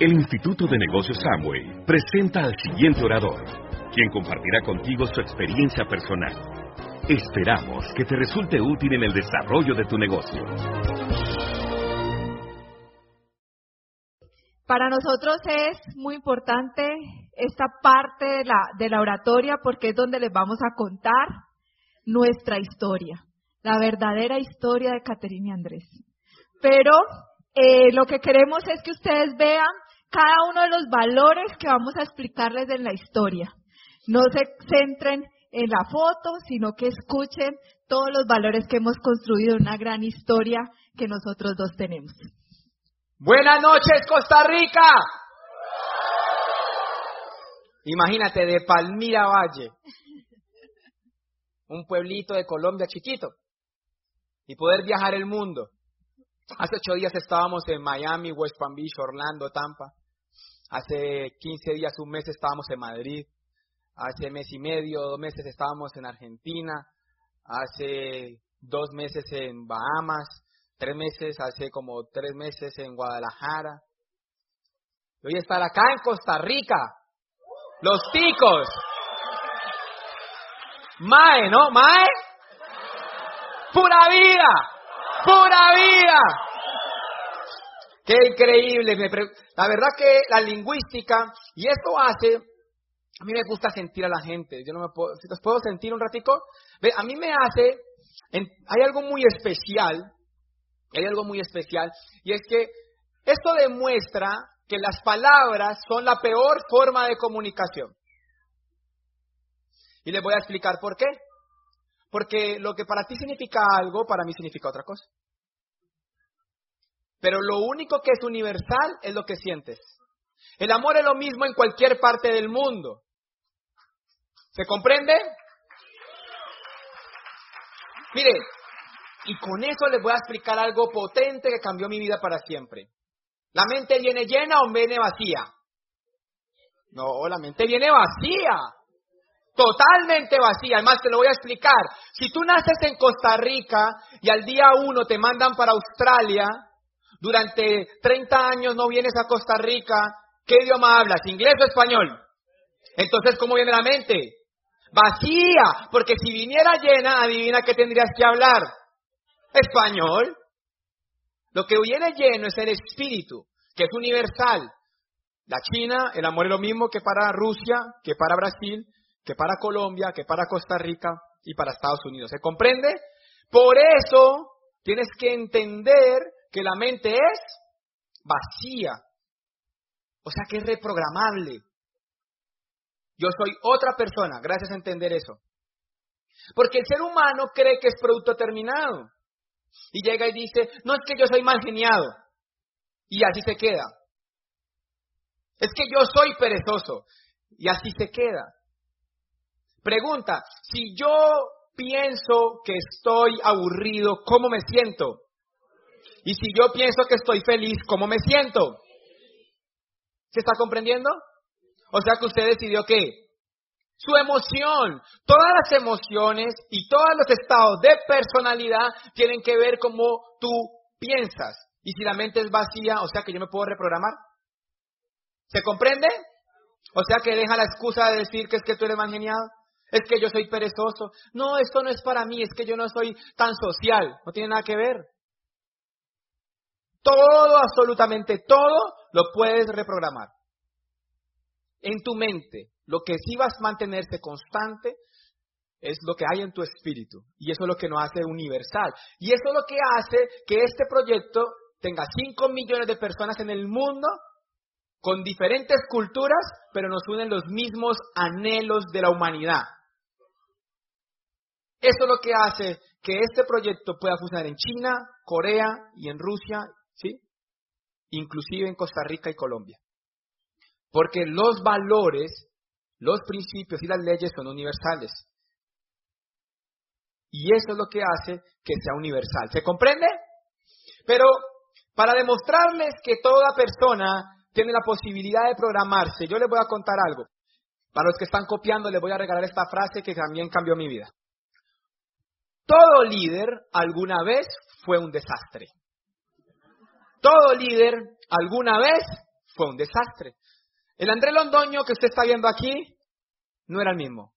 El Instituto de Negocios Samway presenta al siguiente orador, quien compartirá contigo su experiencia personal. Esperamos que te resulte útil en el desarrollo de tu negocio. Para nosotros es muy importante esta parte de la, de la oratoria porque es donde les vamos a contar nuestra historia, la verdadera historia de Caterina Andrés. Pero eh, lo que queremos es que ustedes vean cada uno de los valores que vamos a explicarles en la historia. No se centren en la foto, sino que escuchen todos los valores que hemos construido en una gran historia que nosotros dos tenemos. Buenas noches, Costa Rica. Imagínate, de Palmira Valle, un pueblito de Colombia chiquito, y poder viajar el mundo. Hace ocho días estábamos en Miami, West Palm Beach, Orlando, Tampa. Hace 15 días, un mes estábamos en Madrid. Hace mes y medio, dos meses estábamos en Argentina. Hace dos meses en Bahamas. Tres meses, hace como tres meses en Guadalajara. Y hoy estar acá en Costa Rica. Los ticos. Mae, ¿no? Mae. Pura vida. Pura vida. Qué increíble. La verdad que la lingüística, y esto hace, a mí me gusta sentir a la gente. Yo no me puedo, si los puedo sentir un ratico, a mí me hace, hay algo muy especial, hay algo muy especial, y es que esto demuestra que las palabras son la peor forma de comunicación. Y les voy a explicar por qué. Porque lo que para ti significa algo, para mí significa otra cosa. Pero lo único que es universal es lo que sientes. El amor es lo mismo en cualquier parte del mundo. ¿Se comprende? Mire, y con eso les voy a explicar algo potente que cambió mi vida para siempre. ¿La mente viene llena o viene vacía? No, la mente viene vacía. Totalmente vacía. Además, te lo voy a explicar. Si tú naces en Costa Rica y al día uno te mandan para Australia, durante 30 años no vienes a Costa Rica, ¿qué idioma hablas? ¿Inglés o español? Entonces, ¿cómo viene la mente? Vacía, porque si viniera llena, adivina qué tendrías que hablar. Español. Lo que viene lleno es el espíritu, que es universal. La China, el amor es lo mismo que para Rusia, que para Brasil, que para Colombia, que para Costa Rica y para Estados Unidos. ¿Se comprende? Por eso tienes que entender que la mente es vacía. O sea que es reprogramable. Yo soy otra persona, gracias a entender eso. Porque el ser humano cree que es producto terminado. Y llega y dice, no es que yo soy mal geniado. Y así se queda. Es que yo soy perezoso. Y así se queda. Pregunta, si yo pienso que estoy aburrido, ¿cómo me siento? Y si yo pienso que estoy feliz, ¿cómo me siento? ¿Se está comprendiendo? O sea que usted decidió qué? Su emoción, todas las emociones y todos los estados de personalidad tienen que ver cómo tú piensas. Y si la mente es vacía, o sea que yo me puedo reprogramar. ¿Se comprende? O sea que deja la excusa de decir que es que tú eres mal geniado. Es que yo soy perezoso. No, esto no es para mí, es que yo no soy tan social. No tiene nada que ver. Todo, absolutamente todo, lo puedes reprogramar. En tu mente, lo que sí vas a mantenerse constante es lo que hay en tu espíritu. Y eso es lo que nos hace universal. Y eso es lo que hace que este proyecto tenga 5 millones de personas en el mundo con diferentes culturas, pero nos unen los mismos anhelos de la humanidad. Eso es lo que hace que este proyecto pueda funcionar en China, Corea y en Rusia, ¿sí? Inclusive en Costa Rica y Colombia. Porque los valores los principios y las leyes son universales. Y eso es lo que hace que sea universal. ¿Se comprende? Pero para demostrarles que toda persona tiene la posibilidad de programarse, yo les voy a contar algo. Para los que están copiando, les voy a regalar esta frase que también cambió mi vida. Todo líder alguna vez fue un desastre. Todo líder alguna vez fue un desastre. El André Londoño que usted está viendo aquí no era el mismo.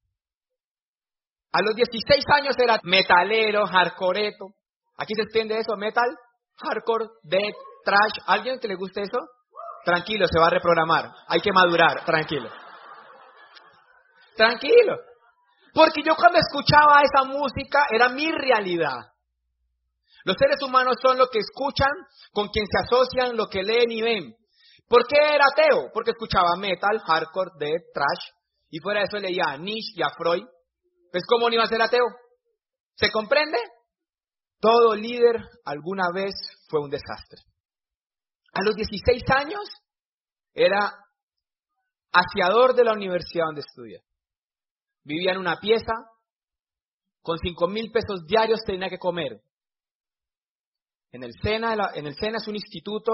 A los 16 años era metalero, hardcoreto. Aquí se extiende eso, metal, hardcore, death, trash. ¿Alguien que le guste eso? Tranquilo, se va a reprogramar. Hay que madurar, tranquilo. Tranquilo. Porque yo cuando escuchaba esa música era mi realidad. Los seres humanos son lo que escuchan, con quien se asocian, lo que leen y ven. ¿Por qué era ateo? Porque escuchaba metal, hardcore, death, trash. Y fuera de eso leía a Nietzsche y a Freud. Pues ¿cómo no iba a ser ateo? ¿Se comprende? Todo líder alguna vez fue un desastre. A los 16 años era aseador de la universidad donde estudié. Vivía en una pieza, con 5 mil pesos diarios tenía que comer. En el SENA, es un instituto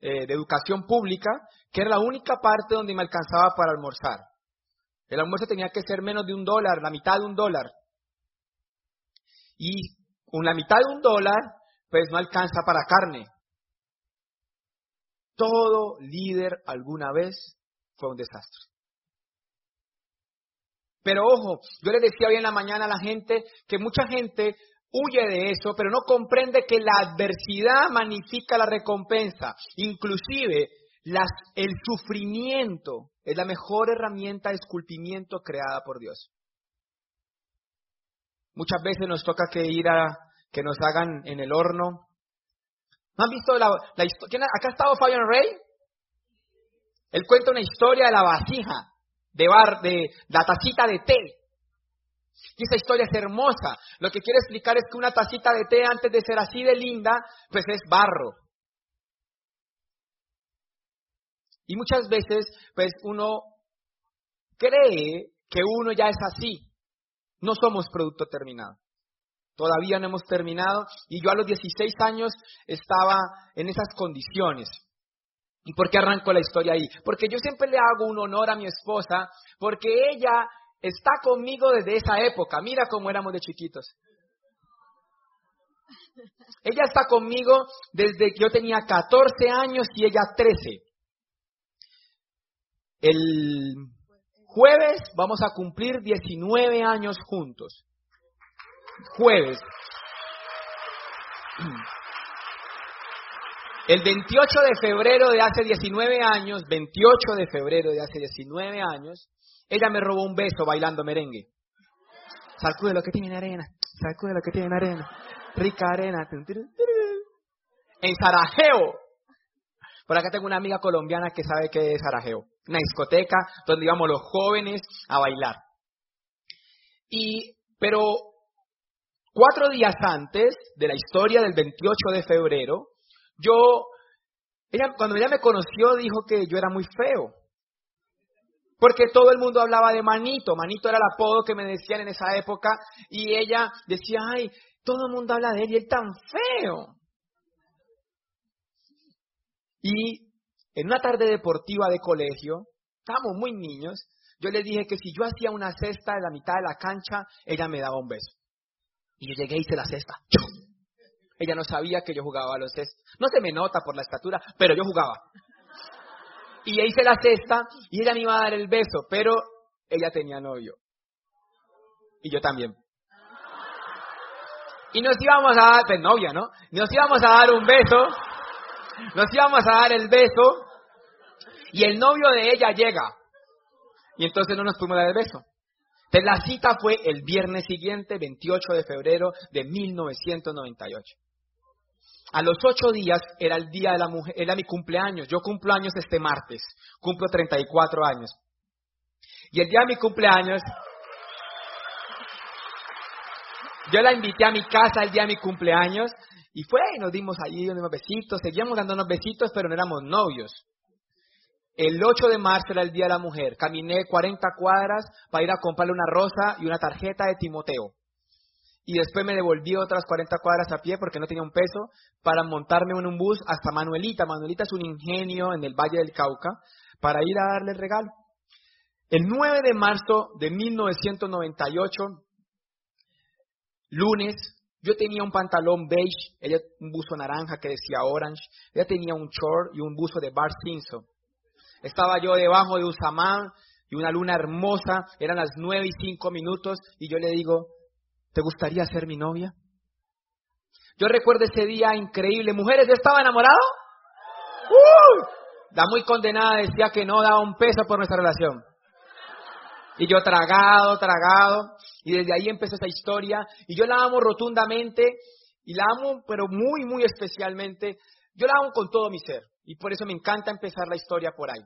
eh, de educación pública que era la única parte donde me alcanzaba para almorzar. El almuerzo tenía que ser menos de un dólar, la mitad de un dólar. Y con la mitad de un dólar, pues no alcanza para carne. Todo líder alguna vez fue un desastre. Pero ojo, yo le decía hoy en la mañana a la gente que mucha gente huye de eso, pero no comprende que la adversidad magnifica la recompensa. Inclusive el sufrimiento es la mejor herramienta de esculpimiento creada por Dios. Muchas veces nos toca que ir a que nos hagan en el horno. ¿No han visto la, historia? ¿Acá ha estado Fabian Rey? Él cuenta una historia de la vasija, de, bar, de la tacita de té. Y esa historia es hermosa. Lo que quiere explicar es que una tacita de té, antes de ser así de linda, pues es barro. Y muchas veces, pues uno cree que uno ya es así. No somos producto terminado. Todavía no hemos terminado y yo a los 16 años estaba en esas condiciones. ¿Y por qué arranco la historia ahí? Porque yo siempre le hago un honor a mi esposa porque ella está conmigo desde esa época. Mira cómo éramos de chiquitos. Ella está conmigo desde que yo tenía 14 años y ella 13. El jueves vamos a cumplir 19 años juntos. Jueves. El 28 de febrero de hace 19 años, 28 de febrero de hace 19 años, ella me robó un beso bailando merengue. Sacude lo que tiene arena, sacude lo que tiene arena, rica arena. En Sarajevo. Por acá tengo una amiga colombiana que sabe que es Sarajevo una discoteca donde íbamos los jóvenes a bailar. Y, pero cuatro días antes de la historia del 28 de febrero, yo, ella, cuando ella me conoció dijo que yo era muy feo. Porque todo el mundo hablaba de Manito. Manito era el apodo que me decían en esa época. Y ella decía, ay, todo el mundo habla de él y él tan feo. Y en una tarde deportiva de colegio, estábamos muy niños, yo le dije que si yo hacía una cesta de la mitad de la cancha, ella me daba un beso. Y yo llegué y hice la cesta. Ella no sabía que yo jugaba cestos. No se me nota por la estatura, pero yo jugaba. Y hice la cesta y ella me iba a dar el beso, pero ella tenía novio. Y yo también. Y nos íbamos a dar, pues novia, ¿no? Nos íbamos a dar un beso. Nos íbamos a dar el beso y el novio de ella llega. Y entonces no nos fuimos a dar el beso. Entonces la cita fue el viernes siguiente, 28 de febrero de 1998. A los ocho días era el día de la mujer, era mi cumpleaños. Yo cumplo años este martes, cumplo 34 años. Y el día de mi cumpleaños, yo la invité a mi casa el día de mi cumpleaños y fue y nos dimos allí unos besitos, seguíamos dándonos besitos, pero no éramos novios. El 8 de marzo era el Día de la Mujer. Caminé 40 cuadras para ir a comprarle una rosa y una tarjeta de Timoteo. Y después me devolví otras 40 cuadras a pie porque no tenía un peso para montarme en un bus hasta Manuelita. Manuelita es un ingenio en el Valle del Cauca para ir a darle el regalo. El 9 de marzo de 1998, lunes, yo tenía un pantalón beige, un buzo naranja que decía orange, ella tenía un short y un buzo de Bart Simpson Estaba yo debajo de Usamán y una luna hermosa, eran las nueve y cinco minutos, y yo le digo, ¿te gustaría ser mi novia? Yo recuerdo ese día increíble. Mujeres, ¿yo estaba enamorado? La muy condenada decía que no daba un peso por nuestra relación. Y yo tragado, tragado. Y desde ahí empezó esa historia. Y yo la amo rotundamente. Y la amo, pero muy, muy especialmente. Yo la amo con todo mi ser. Y por eso me encanta empezar la historia por ahí.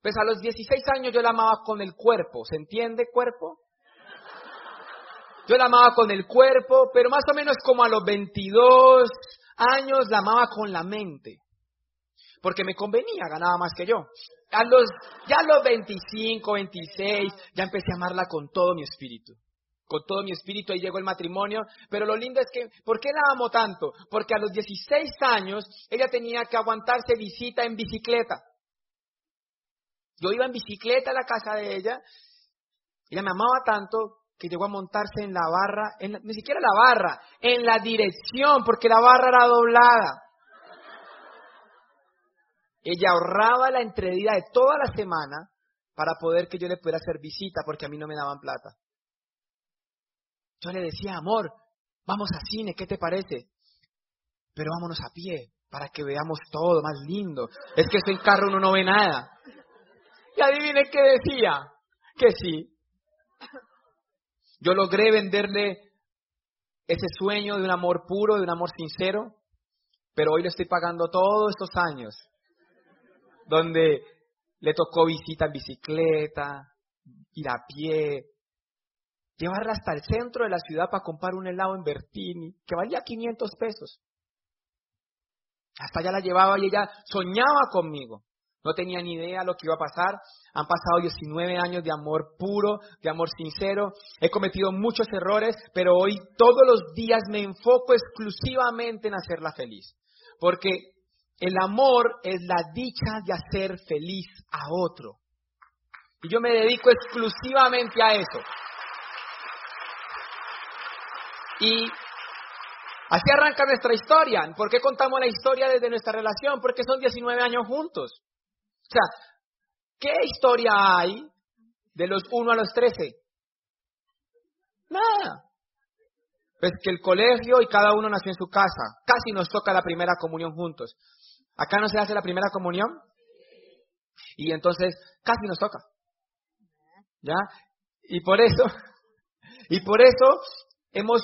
Pues a los 16 años yo la amaba con el cuerpo. ¿Se entiende cuerpo? Yo la amaba con el cuerpo, pero más o menos como a los 22 años la amaba con la mente. Porque me convenía, ganaba más que yo. A los, ya a los 25, 26, ya empecé a amarla con todo mi espíritu. Con todo mi espíritu, ahí llegó el matrimonio. Pero lo lindo es que, ¿por qué la amo tanto? Porque a los 16 años ella tenía que aguantarse visita en bicicleta. Yo iba en bicicleta a la casa de ella. Ella me amaba tanto que llegó a montarse en la barra, ni siquiera la barra, en la dirección, porque la barra era doblada. Ella ahorraba la entredida de toda la semana para poder que yo le pudiera hacer visita, porque a mí no me daban plata. Yo le decía, amor, vamos a cine, ¿qué te parece? Pero vámonos a pie, para que veamos todo más lindo. Es que estoy en carro uno no ve nada. Y adivine qué decía, que sí. Yo logré venderle ese sueño de un amor puro, de un amor sincero, pero hoy le estoy pagando todos estos años, donde le tocó visita en bicicleta, ir a pie, llevarla hasta el centro de la ciudad para comprar un helado en Bertini, que valía 500 pesos. Hasta allá la llevaba y ella soñaba conmigo. No tenía ni idea lo que iba a pasar. Han pasado 19 años de amor puro, de amor sincero. He cometido muchos errores, pero hoy todos los días me enfoco exclusivamente en hacerla feliz. Porque el amor es la dicha de hacer feliz a otro. Y yo me dedico exclusivamente a eso. Y así arranca nuestra historia. ¿Por qué contamos la historia desde nuestra relación? Porque son 19 años juntos. O sea, ¿qué historia hay de los 1 a los 13? Nada. Pues que el colegio y cada uno nació en su casa. Casi nos toca la primera comunión juntos. ¿Acá no se hace la primera comunión? Y entonces casi nos toca. ¿Ya? Y por eso, y por eso hemos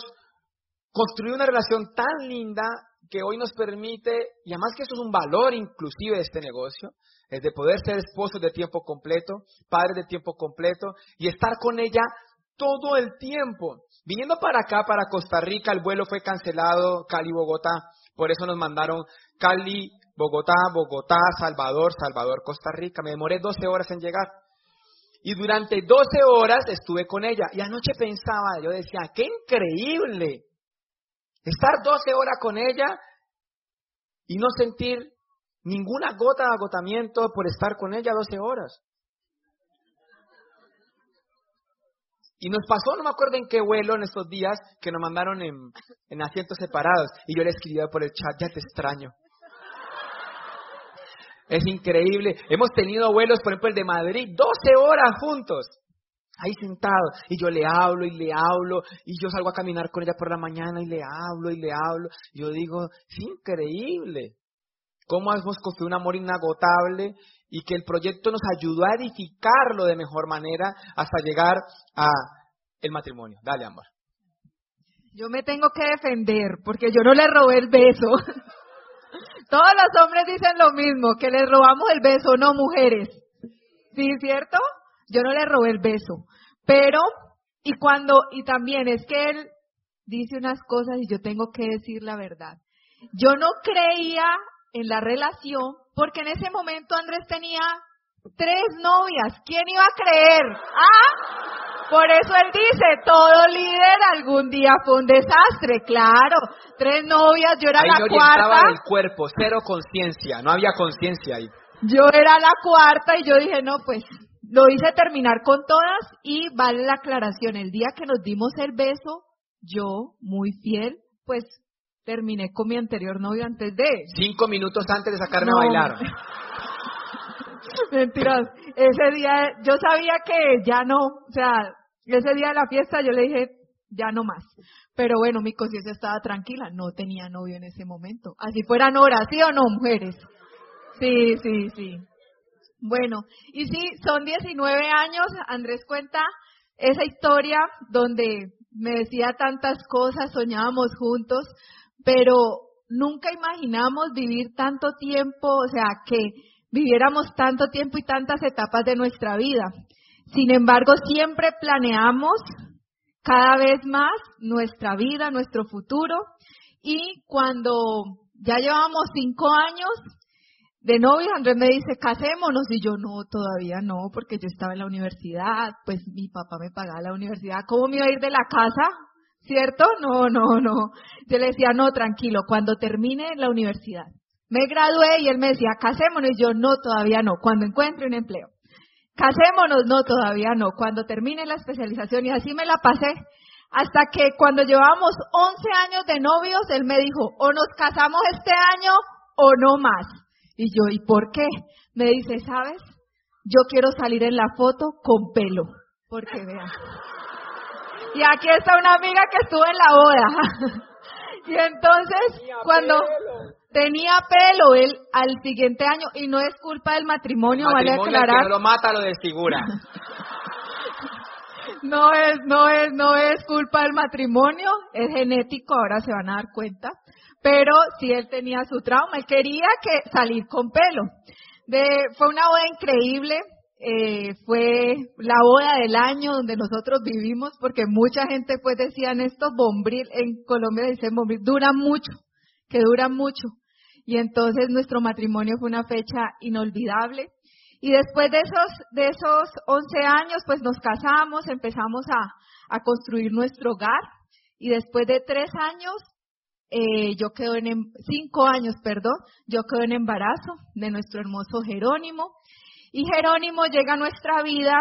construido una relación tan linda que hoy nos permite, y además que eso es un valor inclusive de este negocio, es de poder ser esposos de tiempo completo, padres de tiempo completo y estar con ella todo el tiempo. Viniendo para acá, para Costa Rica, el vuelo fue cancelado, Cali-Bogotá, por eso nos mandaron Cali, Bogotá, Bogotá, Salvador, Salvador, Costa Rica. Me demoré 12 horas en llegar. Y durante 12 horas estuve con ella. Y anoche pensaba, yo decía, qué increíble estar 12 horas con ella y no sentir Ninguna gota de agotamiento por estar con ella 12 horas. Y nos pasó, no me acuerdo en qué vuelo en estos días, que nos mandaron en, asientos separados. Y yo le escribía por el chat, ya te extraño. Es increíble. Hemos tenido vuelos, por ejemplo, el de Madrid, 12 horas juntos. Ahí sentado. Y yo le hablo y le hablo. Y yo salgo a caminar con ella por la mañana y le hablo y le hablo. yo digo, es increíble cómo hemos construido un amor inagotable y que el proyecto nos ayudó a edificarlo de mejor manera hasta llegar a el matrimonio. Dale, amor. Yo me tengo que defender porque yo no le robé el beso. Todos los hombres dicen lo mismo, que le robamos el beso, no mujeres. ¿Sí, cierto? Yo no le robé el beso. Pero, y cuando, y también es que él dice unas cosas y yo tengo que decir la verdad. Yo no creía en la relación, porque en ese momento Andrés tenía tres novias. ¿Quién iba a creer? ¿Ah? Por eso él dice, todo líder algún día fue un desastre, claro. Tres novias, yo era la cuarta. el cuerpo, cero conciencia, no había conciencia ahí. Yo era la cuarta y yo dije, no, pues lo hice terminar con todas y vale la aclaración, el día que nos dimos el beso, yo, muy fiel, pues terminé con mi anterior novio antes de. Cinco minutos antes de sacarme a bailar. Mentiras. Ese día, yo sabía que ya no, o sea, ese día de la fiesta yo le dije, ya no más. Pero bueno, mi conciencia estaba tranquila, no tenía novio en ese momento. Así fueran horas, ¿sí o no, mujeres? Sí, sí, sí. Bueno, y sí, son 19 años, Andrés cuenta esa historia donde me decía tantas cosas, soñábamos juntos, pero nunca imaginamos vivir tanto tiempo, o sea, que viviéramos tanto tiempo y tantas etapas de nuestra vida. Sin embargo, siempre planeamos cada vez más nuestra vida, nuestro futuro, y cuando ya llevamos cinco años, de novio, Andrés me dice, casémonos. Y yo, no, todavía no, porque yo estaba en la universidad, pues mi papá me pagaba la universidad. ¿Cómo me iba a ir de la casa? ¿Cierto? No, no, no. Yo le decía, no, tranquilo, cuando termine la universidad. Me gradué y él me decía, casémonos. Y yo, no, todavía no, cuando encuentre un empleo. Casémonos, no, todavía no, cuando termine la especialización. Y así me la pasé. Hasta que cuando llevamos 11 años de novios, él me dijo, o nos casamos este año o no más. Y yo, ¿y por qué? Me dice, ¿sabes? Yo quiero salir en la foto con pelo. Porque vean. Y aquí está una amiga que estuvo en la boda. y entonces, cuando tenía pelo, él al siguiente año, y no es culpa del matrimonio, vale aclarar. Que lo mata lo desfigura. no es, no es, no es culpa del matrimonio, es genético, ahora se van a dar cuenta pero si él tenía su trauma, él quería que salir con pelo. Fue una boda increíble, eh, fue la boda del año donde nosotros vivimos, porque mucha gente pues decían estos bombril, en Colombia dicen bombril, duran mucho, que duran mucho. Y entonces nuestro matrimonio fue una fecha inolvidable. Y después de esos, de esos 11 años, pues nos casamos, empezamos a, a construir nuestro hogar. Y después de tres años eh, yo quedo en, em, cinco años, perdón, yo quedo en embarazo de nuestro hermoso Jerónimo. Y Jerónimo llega a nuestra vida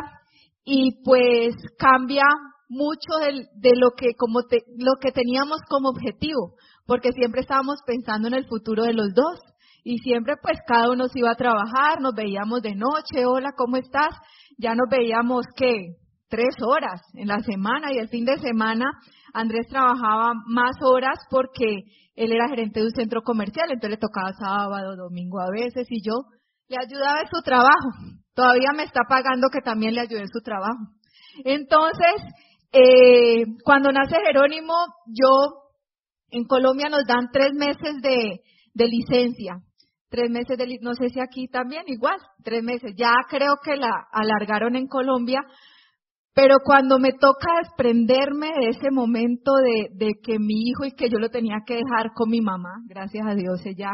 y pues cambia mucho de, lo que como lo que teníamos como objetivo, porque siempre estábamos pensando en el futuro de los dos y siempre pues cada uno se iba a trabajar, nos veíamos de noche, hola, ¿cómo estás? Ya nos veíamos que tres horas en la semana y el fin de semana Andrés trabajaba más horas porque él era gerente de un centro comercial, entonces le tocaba sábado, domingo a veces y yo le ayudaba en su trabajo. Todavía me está pagando que también le ayude en su trabajo. Entonces, eh, cuando nace Jerónimo, yo, en Colombia nos dan tres meses de, licencia. Tres meses de, no sé si aquí también, igual, tres meses. Ya creo que la alargaron en Colombia, pero cuando me toca desprenderme de ese momento de, que mi hijo y que yo lo tenía que dejar con mi mamá, gracias a Dios ella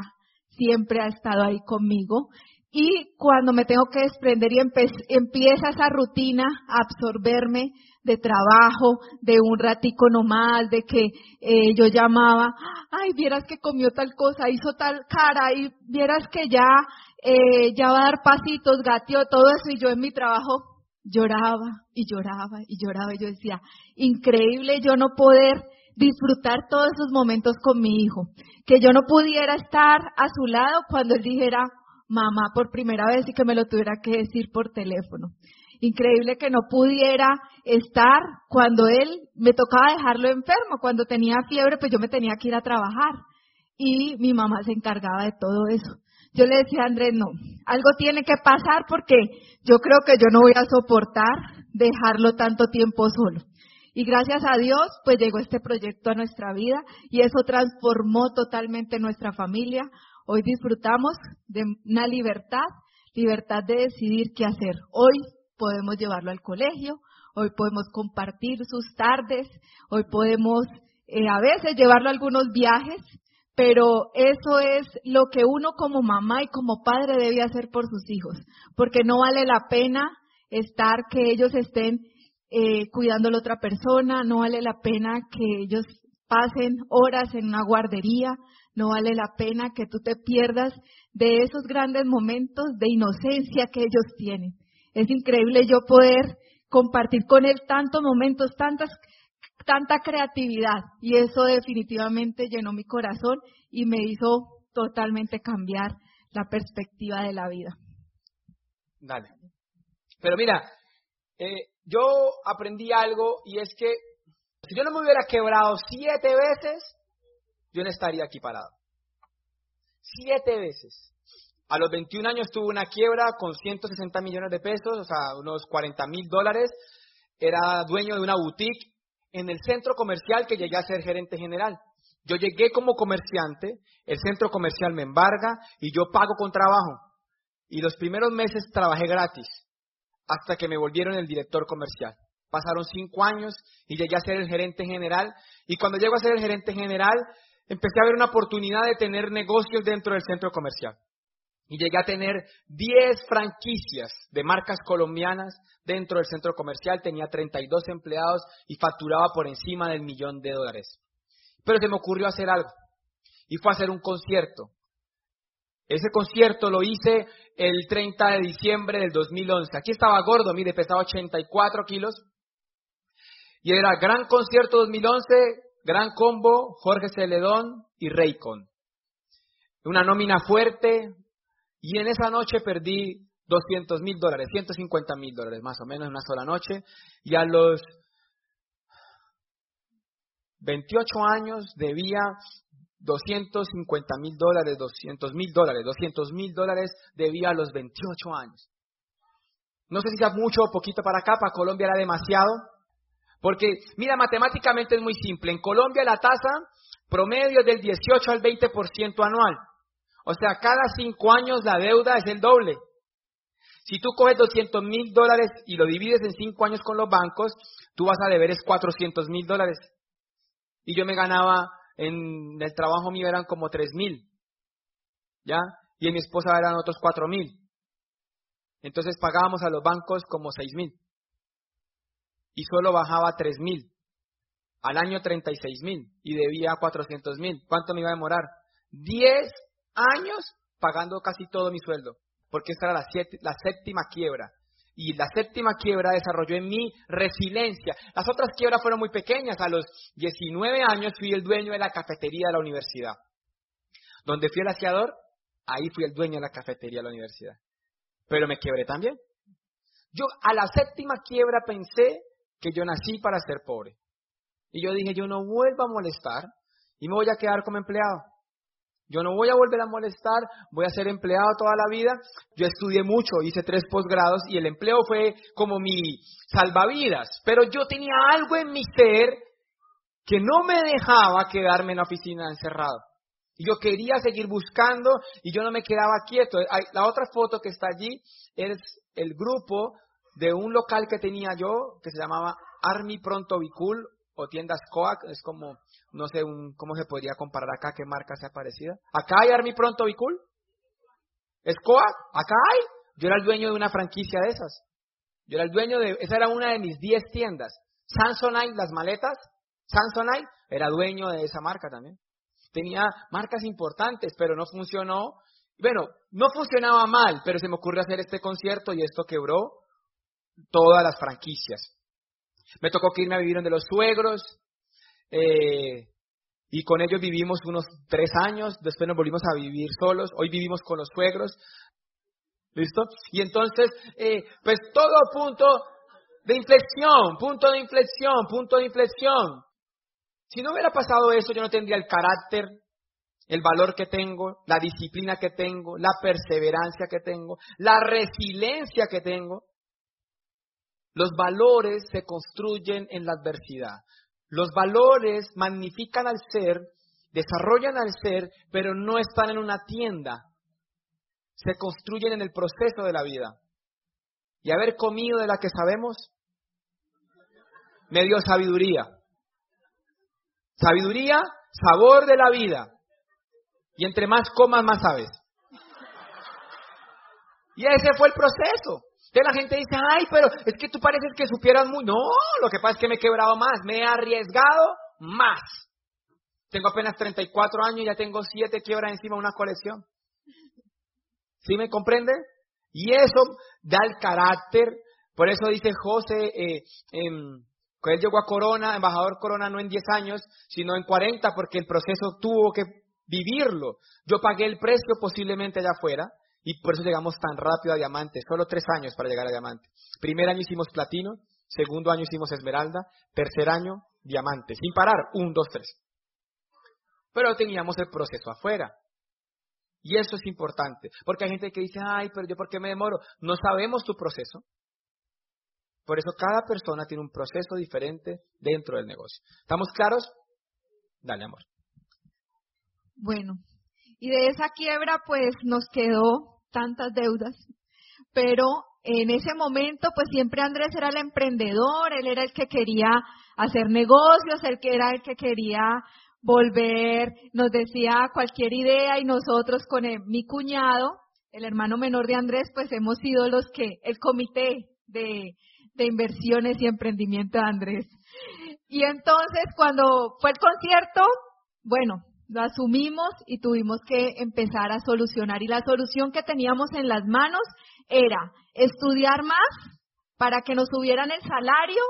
siempre ha estado ahí conmigo, y cuando me tengo que desprender y empieza esa rutina a absorberme de trabajo, de un ratico nomás, de que eh, yo llamaba, ay, vieras que comió tal cosa, hizo tal cara, y vieras que ya, eh, ya va a dar pasitos, gateó, todo eso, y yo en mi trabajo lloraba y lloraba y lloraba. Y yo decía, increíble yo no poder disfrutar todos esos momentos con mi hijo. Que yo no pudiera estar a su lado cuando él dijera mamá por primera vez y que me lo tuviera que decir por teléfono. Increíble que no pudiera estar cuando él me tocaba dejarlo enfermo, cuando tenía fiebre, pues yo me tenía que ir a trabajar. Y mi mamá se encargaba de todo eso. Yo le decía a Andrés, no, algo tiene que pasar porque yo creo que yo no voy a soportar dejarlo tanto tiempo solo. Y gracias a Dios, pues llegó este proyecto a nuestra vida y eso transformó totalmente nuestra familia. Hoy disfrutamos de una libertad, libertad de decidir qué hacer. Hoy podemos llevarlo al colegio, hoy podemos compartir sus tardes, hoy podemos eh, a veces llevarlo a algunos viajes pero eso es lo que uno como mamá y como padre debe hacer por sus hijos, porque no vale la pena estar que ellos estén eh, cuidando a la otra persona, no vale la pena que ellos pasen horas en una guardería, no vale la pena que tú te pierdas de esos grandes momentos de inocencia que ellos tienen. Es increíble yo poder compartir con él tantos momentos, tantas tanta creatividad y eso definitivamente llenó mi corazón y me hizo totalmente cambiar la perspectiva de la vida. Dale. Pero mira, eh, yo aprendí algo y es que si yo no me hubiera quebrado siete veces, yo no estaría aquí parado. Siete veces. A los 21 años tuve una quiebra con 160 millones de pesos, o sea, unos 40 mil dólares. Era dueño de una boutique en el centro comercial que llegué a ser gerente general. Yo llegué como comerciante, el centro comercial me embarga y yo pago con trabajo. Y los primeros meses trabajé gratis hasta que me volvieron el director comercial. Pasaron cinco años y llegué a ser el gerente general. Y cuando llego a ser el gerente general, empecé a ver una oportunidad de tener negocios dentro del centro comercial. Y llegué a tener 10 franquicias de marcas colombianas dentro del centro comercial. Tenía 32 empleados y facturaba por encima del millón de dólares. Pero se me ocurrió hacer algo. Y fue hacer un concierto. Ese concierto lo hice el 30 de diciembre del 2011. Aquí estaba gordo, mire, pesaba 84 kilos. Y era Gran Concierto 2011, Gran Combo, Jorge Celedón y Raycon. Una nómina fuerte. Y en esa noche perdí 200 mil dólares, 150 mil dólares más o menos en una sola noche. Y a los 28 años debía 250 mil dólares, 200 mil dólares, 200 mil dólares debía a los 28 años. No sé si sea mucho o poquito para acá, para Colombia era demasiado. Porque, mira, matemáticamente es muy simple. En Colombia la tasa promedio es del 18 al 20% anual. O sea, cada cinco años la deuda es el doble. Si tú coges 200 mil dólares y lo divides en cinco años con los bancos, tú vas a deber es 400 mil dólares. Y yo me ganaba en el trabajo mío eran como tres mil, ¿ya? Y en mi esposa eran otros cuatro mil. Entonces pagábamos a los bancos como seis mil. Y solo bajaba tres mil. Al año treinta y seis mil. Y debía cuatrocientos mil. ¿Cuánto me iba a demorar? Diez años pagando casi todo mi sueldo. Porque esta era la, séptima quiebra. Y la séptima quiebra desarrolló en mí resiliencia. Las otras quiebras fueron muy pequeñas. A los 19 años fui el dueño de la cafetería de la universidad. Donde fui el aseador, ahí fui el dueño de la cafetería de la universidad. Pero me quebré también. Yo a la séptima quiebra pensé que yo nací para ser pobre. Y yo dije, yo no vuelvo a molestar y me voy a quedar como empleado. Yo no voy a volver a molestar, voy a ser empleado toda la vida. Yo estudié mucho, hice tres posgrados y el empleo fue como mi salvavidas. Pero yo tenía algo en mi ser que no me dejaba quedarme en la oficina encerrado. Y yo quería seguir buscando y yo no me quedaba quieto. La otra foto que está allí es el grupo de un local que tenía yo que se llamaba Army Pronto Bicul o tiendas Coac, es como no sé un, cómo se podría comparar acá, qué marca sea parecida. ¿Acá hay Army Pronto Bicul? ¿Es Coa? ¿Acá hay? Yo era el dueño de una franquicia de esas. Yo era el dueño de, esa era una de mis 10 tiendas. Samsonite, las maletas, Samsonite, era dueño de esa marca también. Tenía marcas importantes, pero no funcionó. Bueno, no funcionaba mal, pero se me ocurrió hacer este concierto y esto quebró todas las franquicias. Me tocó que irme a vivir donde los suegros, eh, y con ellos vivimos unos tres años, después nos volvimos a vivir solos, hoy vivimos con los suegros, ¿listo? Y entonces, eh, pues todo punto de inflexión, punto de inflexión, punto de inflexión. Si no hubiera pasado eso, yo no tendría el carácter, el valor que tengo, la disciplina que tengo, la perseverancia que tengo, la resiliencia que tengo. Los valores se construyen en la adversidad. Los valores magnifican al ser, desarrollan al ser, pero no están en una tienda. Se construyen en el proceso de la vida. Y haber comido de la que sabemos me dio sabiduría. Sabiduría, sabor de la vida. Y entre más comas, más sabes. Y ese fue el proceso. Entonces la gente dice, ay, pero es que tú pareces que supieras muy. No, lo que pasa es que me he quebrado más, me he arriesgado más. Tengo apenas 34 años y ya tengo siete quiebras encima de una colección. ¿Sí me comprende? Y eso da el carácter. Por eso dice José, eh, él llegó a Corona, embajador Corona, no en 10 años, sino en 40, porque el proceso tuvo que vivirlo. Yo pagué el precio posiblemente allá afuera, Y por eso llegamos tan rápido a diamante, solo tres años para llegar a diamante. Primer año hicimos platino, segundo año hicimos esmeralda, tercer año diamante, sin parar, un, dos, tres. Pero teníamos el proceso afuera. Y eso es importante, porque hay gente que dice, ay, pero yo por qué me demoro. No sabemos tu proceso. Por eso cada persona tiene un proceso diferente dentro del negocio. ¿Estamos claros? Dale, amor. Bueno, y de esa quiebra pues nos quedó tantas deudas, pero en ese momento pues siempre Andrés era el emprendedor, él era el que quería hacer negocios, que era el que quería volver, nos decía cualquier idea y nosotros con mi cuñado, el hermano menor de Andrés, pues hemos sido los que, el comité de, de inversiones y emprendimiento de Andrés. Y entonces cuando fue el concierto, bueno, lo asumimos y tuvimos que empezar a solucionar. Y la solución que teníamos en las manos era estudiar más para que nos subieran el salario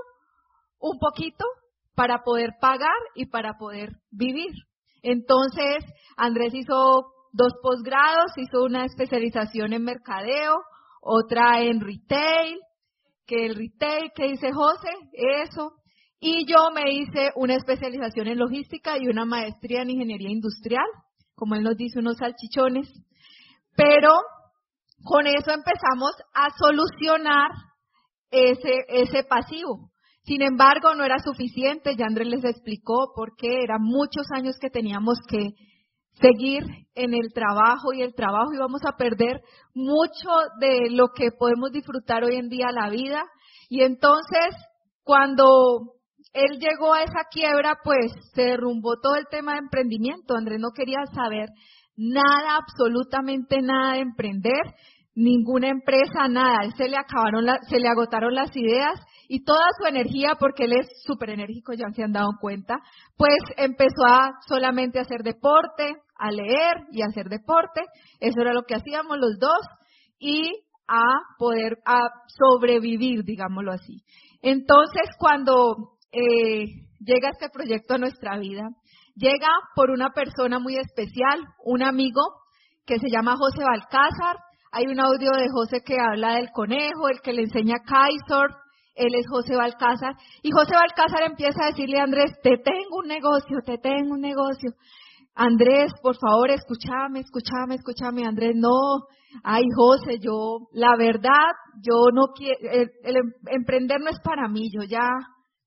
un poquito para poder pagar y para poder vivir. Entonces, Andrés hizo dos posgrados, hizo una especialización en mercadeo, otra en retail, que el retail, que dice José, eso. Y yo me hice una especialización en logística y una maestría en ingeniería industrial, como él nos dice, unos salchichones. Pero con eso empezamos a solucionar ese, ese pasivo. Sin embargo, no era suficiente, ya Andrés les explicó por qué, eran muchos años que teníamos que seguir en el trabajo y el trabajo íbamos a perder mucho de lo que podemos disfrutar hoy en día la vida. Y entonces, cuando él llegó a esa quiebra, pues se derrumbó todo el tema de emprendimiento. Andrés no quería saber nada, absolutamente nada de emprender, ninguna empresa, nada. él se le acabaron, se le agotaron las ideas y toda su energía, porque él es súper enérgico, ya se han dado cuenta, pues empezó a solamente hacer deporte, a leer y a hacer deporte. Eso era lo que hacíamos los dos y a poder a sobrevivir, digámoslo así. Entonces, cuando eh, llega este proyecto a nuestra vida, llega por una persona muy especial, un amigo que se llama José Balcázar. Hay un audio de José que habla del conejo, el que le enseña Kaiser, él es José Balcázar. Y José Balcázar empieza a decirle a Andrés, te tengo un negocio, te tengo un negocio. Andrés, por favor, escúchame, escúchame, escúchame. Andrés, no. Ay, José, yo, la verdad, yo no quiero, el, em, emprender no es para mí. Yo ya,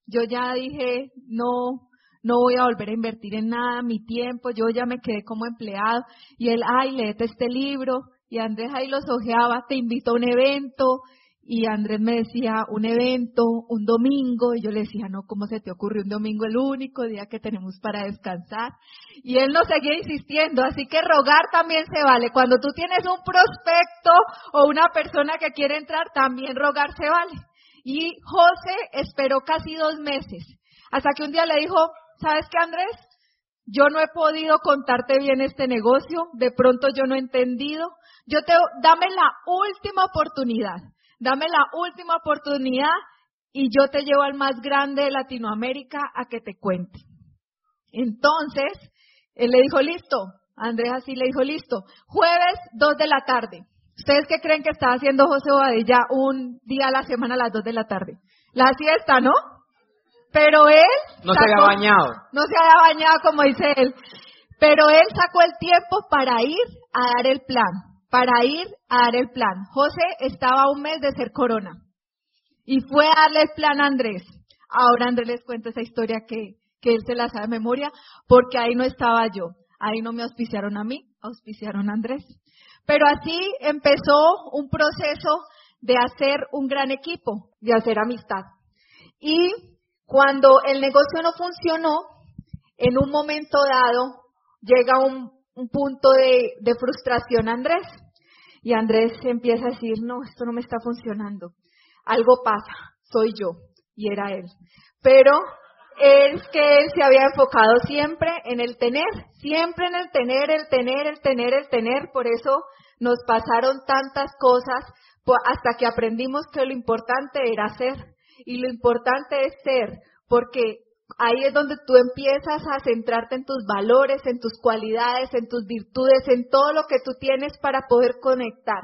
yo ya dije, no, no voy a volver a invertir en nada, mi tiempo, yo ya me quedé como empleado. Y él, ay, léete este libro. Y Andrés ahí los ojeaba, te invito a un evento, y Andrés me decía un evento, un domingo, y yo le decía, no, ¿cómo se te ocurre un domingo el único día que tenemos para descansar? Y él nos seguía insistiendo, así que rogar también se vale. Cuando tú tienes un prospecto o una persona que quiere entrar, también rogar se vale. Y José esperó casi dos meses, hasta que un día le dijo, ¿sabes qué, Andrés? Yo no he podido contarte bien este negocio, de pronto yo no he entendido. Yo te, dame la última oportunidad Dame la última oportunidad y yo te llevo al más grande de Latinoamérica a que te cuente. Entonces, él le dijo, listo. Andrés así le dijo, listo. Jueves, 2 de la tarde. ¿Ustedes qué creen que está haciendo José Bobadilla un día a la semana a las 2 de la tarde? La siesta, ¿no? Pero él... No se había bañado. No se había bañado, como dice él. Pero él sacó el tiempo para ir a dar el plan para ir a dar el plan. José estaba a un mes de ser corona y fue a darle el plan a Andrés. Ahora Andrés les cuenta esa historia que, que él se la sabe de memoria porque ahí no estaba yo. Ahí no me auspiciaron a mí, auspiciaron a Andrés. Pero así empezó un proceso de hacer un gran equipo, de hacer amistad. Y cuando el negocio no funcionó, en un momento dado llega un un punto de, frustración Andrés. Y Andrés empieza a decir, no, esto no me está funcionando. Algo pasa, soy yo. Y era él. Pero es que él se había enfocado siempre en el tener, siempre en el tener, el tener, el tener, el tener. Por eso nos pasaron tantas cosas hasta que aprendimos que lo importante era ser. Y lo importante es ser, porque ahí es donde tú empiezas a centrarte en tus valores, en tus cualidades, en tus virtudes, en todo lo que tú tienes para poder conectar.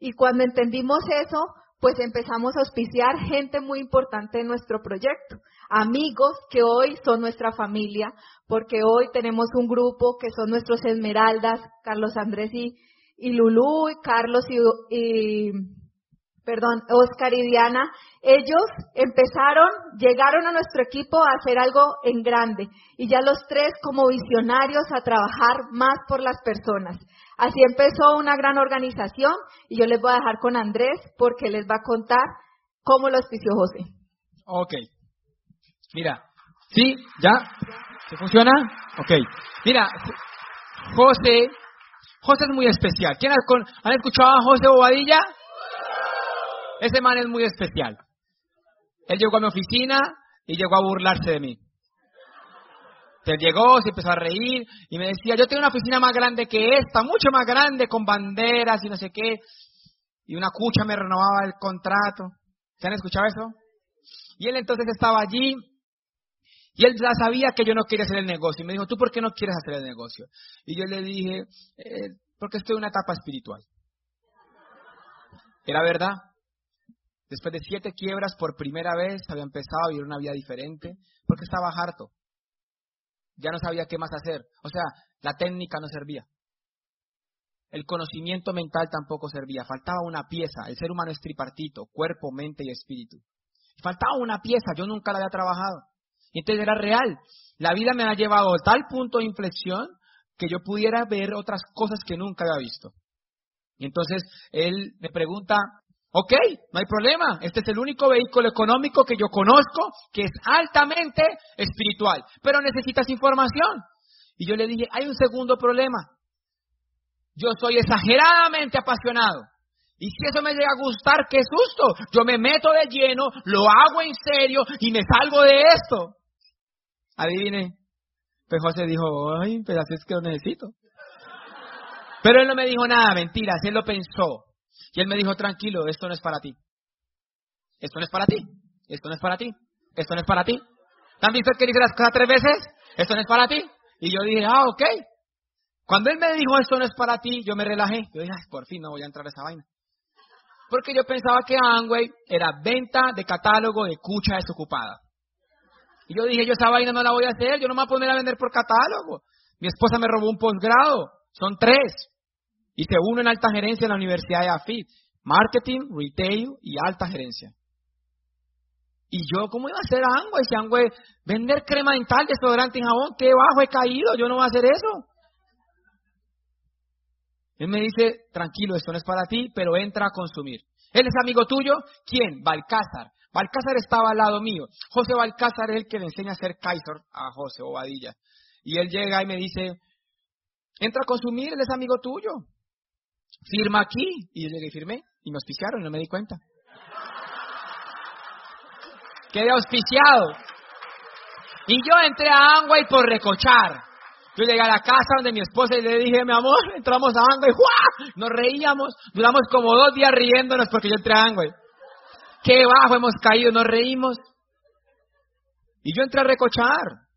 Y cuando entendimos eso, pues empezamos a auspiciar gente muy importante en nuestro proyecto, amigos que hoy son nuestra familia, porque hoy tenemos un grupo que son nuestros Esmeraldas, Carlos Andrés y, y Lulú, Carlos y perdón, Oscar y Diana, ellos empezaron, llegaron a nuestro equipo a hacer algo en grande y ya los tres como visionarios a trabajar más por las personas. Así empezó una gran organización y yo les voy a dejar con Andrés porque les va a contar cómo lo auspició José. Ok. Mira, ¿sí? ¿Ya? ¿Se funciona? Ok. Mira, José, José es muy especial. ¿Quién han escuchado a José Bobadilla? Ese man es muy especial. Él llegó a mi oficina y llegó a burlarse de mí. Él llegó, se empezó a reír y me decía, yo tengo una oficina más grande que esta, mucho más grande, con banderas y no sé qué. Y una cucha me renovaba el contrato. ¿Se han escuchado eso? Y él entonces estaba allí y él ya sabía que yo no quería hacer el negocio. Y me dijo, ¿tú por qué no quieres hacer el negocio? Y yo le dije, eh, porque estoy en una etapa espiritual. Era verdad. Después de siete quiebras, por primera vez había empezado a vivir una vida diferente, porque estaba harto. Ya no sabía qué más hacer. O sea, la técnica no servía. El conocimiento mental tampoco servía. Faltaba una pieza. El ser humano es tripartito, cuerpo, mente y espíritu. Faltaba una pieza. Yo nunca la había trabajado. Y entonces era real. La vida me ha llevado a tal punto de inflexión que yo pudiera ver otras cosas que nunca había visto. Y entonces él me pregunta, Ok, no hay problema. Este es el único vehículo económico que yo conozco que es altamente espiritual. Pero necesitas información. Y yo le dije, hay un segundo problema. Yo soy exageradamente apasionado. Y si eso me llega a gustar, qué susto. Yo me meto de lleno, lo hago en serio y me salgo de esto. Adivine. Pues José dijo, ay, pero así es que lo necesito. Pero él no me dijo nada, mentiras, él lo pensó. Y él me dijo, tranquilo, esto no es para ti. Esto no es para ti. Esto no es para ti. Esto no es para ti. ¿Han visto que dice las cosas tres veces? Esto no es para ti. Y yo dije, ah, ok. Cuando él me dijo, esto no es para ti, yo me relajé. Yo dije, por fin no voy a entrar a esa vaina. Porque yo pensaba que Amway era venta de catálogo de cucha desocupada. Y yo dije, yo esa vaina no la voy a hacer, yo no me voy a poner a vender por catálogo. Mi esposa me robó un posgrado, son tres. Hice uno en alta gerencia en la Universidad de AFIT. Marketing, retail y alta gerencia. Y yo, ¿cómo iba a hacer Angüe? Si Angüe, vender crema dental, desodorante y jabón, qué bajo he caído, yo no voy a hacer eso. Él me dice, tranquilo, esto no es para ti, pero entra a consumir. ¿Él es amigo tuyo? ¿Quién? Balcázar. Balcázar estaba al lado mío. José Balcázar es el que le enseña a hacer Kaiser a José Bobadilla. Y él llega y me dice, entra a consumir, él es amigo tuyo firma aquí. Y yo llegué y firmé. Y me auspiciaron, no me di cuenta. Quedé auspiciado. Y yo entré a Angway por recochar. Yo llegué a la casa donde mi esposa y le dije, mi amor, entramos a Angway. ¡Juá! Nos reíamos. Duramos como dos días riéndonos porque yo entré a Angway. Qué bajo hemos caído, nos reímos. Y yo entré a recochar.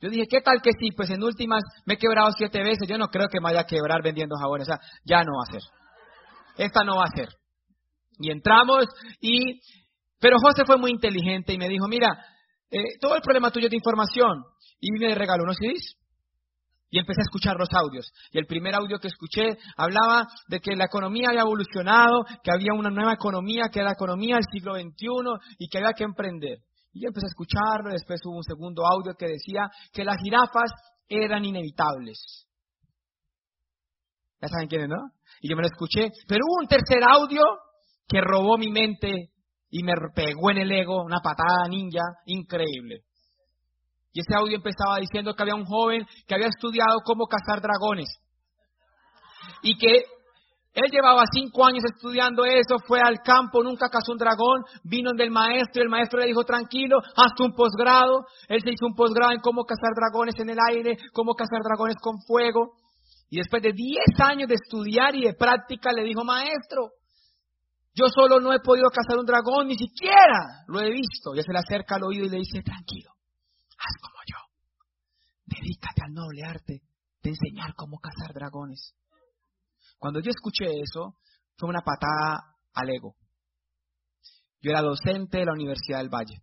Yo dije, ¿qué tal que sí? Pues en últimas me he quebrado siete veces. Yo no creo que me vaya a quebrar vendiendo jabones. O sea, ya no va a ser. Esta no va a ser. Y entramos y... Pero José fue muy inteligente y me dijo, mira, eh, todo el problema tuyo es de información. Y me regaló unos CDs. Y empecé a escuchar los audios. Y el primer audio que escuché hablaba de que la economía había evolucionado, que había una nueva economía, que era la economía del siglo XXI y que había que emprender. Y yo empecé a escucharlo, después hubo un segundo audio que decía que las jirafas eran inevitables. Ya saben quiénes, ¿no? Y yo me lo escuché, pero hubo un tercer audio que robó mi mente y me pegó en el ego una patada ninja increíble. Y ese audio empezaba diciendo que había un joven que había estudiado cómo cazar dragones y que él llevaba cinco años estudiando eso, fue al campo, nunca cazó un dragón, vino del maestro y el maestro le dijo, tranquilo, hazte un posgrado. Él se hizo un posgrado en cómo cazar dragones en el aire, cómo cazar dragones con fuego. Y después de diez años de estudiar y de práctica le dijo, maestro, Yo solo no he podido cazar un dragón, ni siquiera lo he visto. Ya se le acerca al oído y le dice, tranquilo, haz como yo. Dedícate al noble arte de enseñar cómo cazar dragones. Cuando yo escuché eso, fue una patada al ego. Yo era docente de la Universidad del Valle.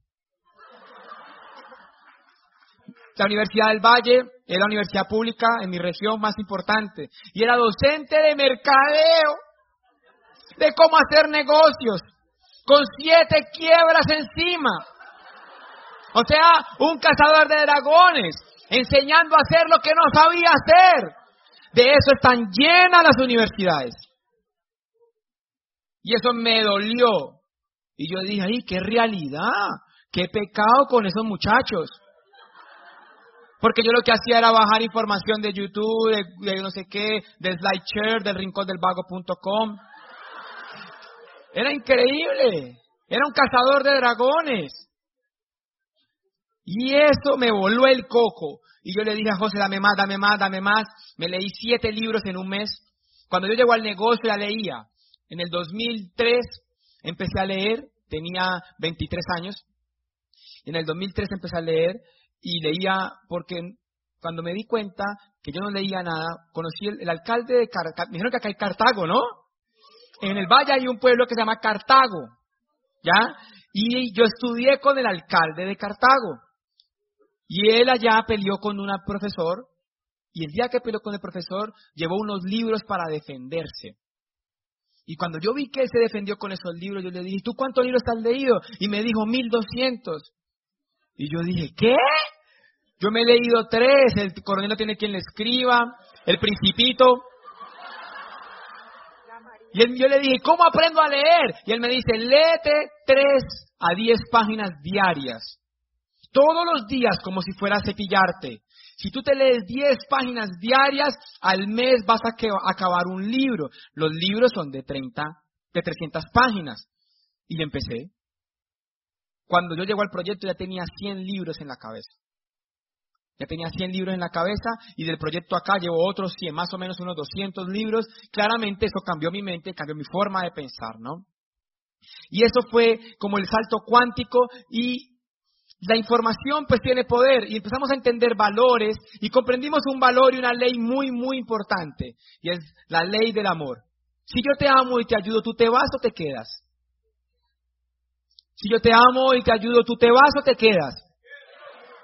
La Universidad del Valle era la universidad pública en mi región más importante. Y era docente de mercadeo, de cómo hacer negocios, con siete quiebras encima. O sea, un cazador de dragones, enseñando a hacer lo que no sabía hacer. De eso están llenas las universidades. Y eso me dolió. Y yo dije, ay, qué realidad, qué pecado con esos muchachos. Porque yo lo que hacía era bajar información de YouTube, de, no sé qué, de SlideShare, del rincondelvago.com. Era increíble. Era un cazador de dragones. Y eso me voló el coco. Y yo le dije a José, dame más, dame más, dame más. Me leí siete libros en un mes. Cuando yo llego al negocio la leía. En el 2003 empecé a leer, tenía 23 años. En el 2003 empecé a leer y leía porque cuando me di cuenta que yo no leía nada, conocí el, alcalde de Cartago, me dijeron que acá hay Cartago, ¿no? En el valle hay un pueblo que se llama Cartago, ¿ya? Y yo estudié con el alcalde de Cartago. Y él allá peleó con un profesor, y el día que peleó con el profesor, llevó unos libros para defenderse. Y cuando yo vi que él se defendió con esos libros, yo le dije, ¿tú cuántos libros has leído? Y me dijo, 1200. Y yo dije, ¿qué? Yo me he leído tres, el coronel no tiene quien le escriba, el principito. Y él, yo le dije, ¿cómo aprendo a leer? Y él me dice, léete tres a diez páginas diarias. Todos los días como si fuera a cepillarte. Si tú te lees diez páginas diarias, al mes vas a acabar un libro. Los libros son de 30, de 300 páginas. Y empecé. Cuando yo llego al proyecto ya tenía 100 libros en la cabeza. Ya tenía 100 libros en la cabeza y del proyecto acá llevo otros 100, más o menos unos 200 libros. Claramente eso cambió mi mente, cambió mi forma de pensar, ¿no? Y eso fue como el salto cuántico y la información pues tiene poder y empezamos a entender valores y comprendimos un valor y una ley muy, muy importante y es la ley del amor. Si yo te amo y te ayudo, ¿tú te vas o te quedas? Si yo te amo y te ayudo, ¿tú te vas o te quedas?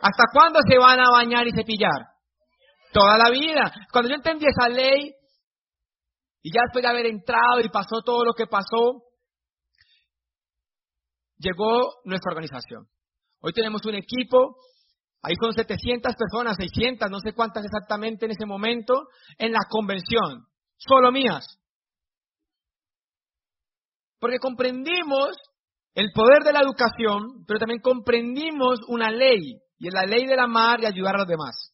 ¿Hasta cuándo se van a bañar y cepillar? Toda la vida. Cuando yo entendí esa ley, y ya después de haber entrado y pasó todo lo que pasó, llegó nuestra organización. Hoy tenemos un equipo, ahí son 700 personas, 600, no sé cuántas exactamente en ese momento, en la convención, solo mías. Porque comprendimos el poder de la educación, pero también comprendimos una ley y es la ley del amar y ayudar a los demás.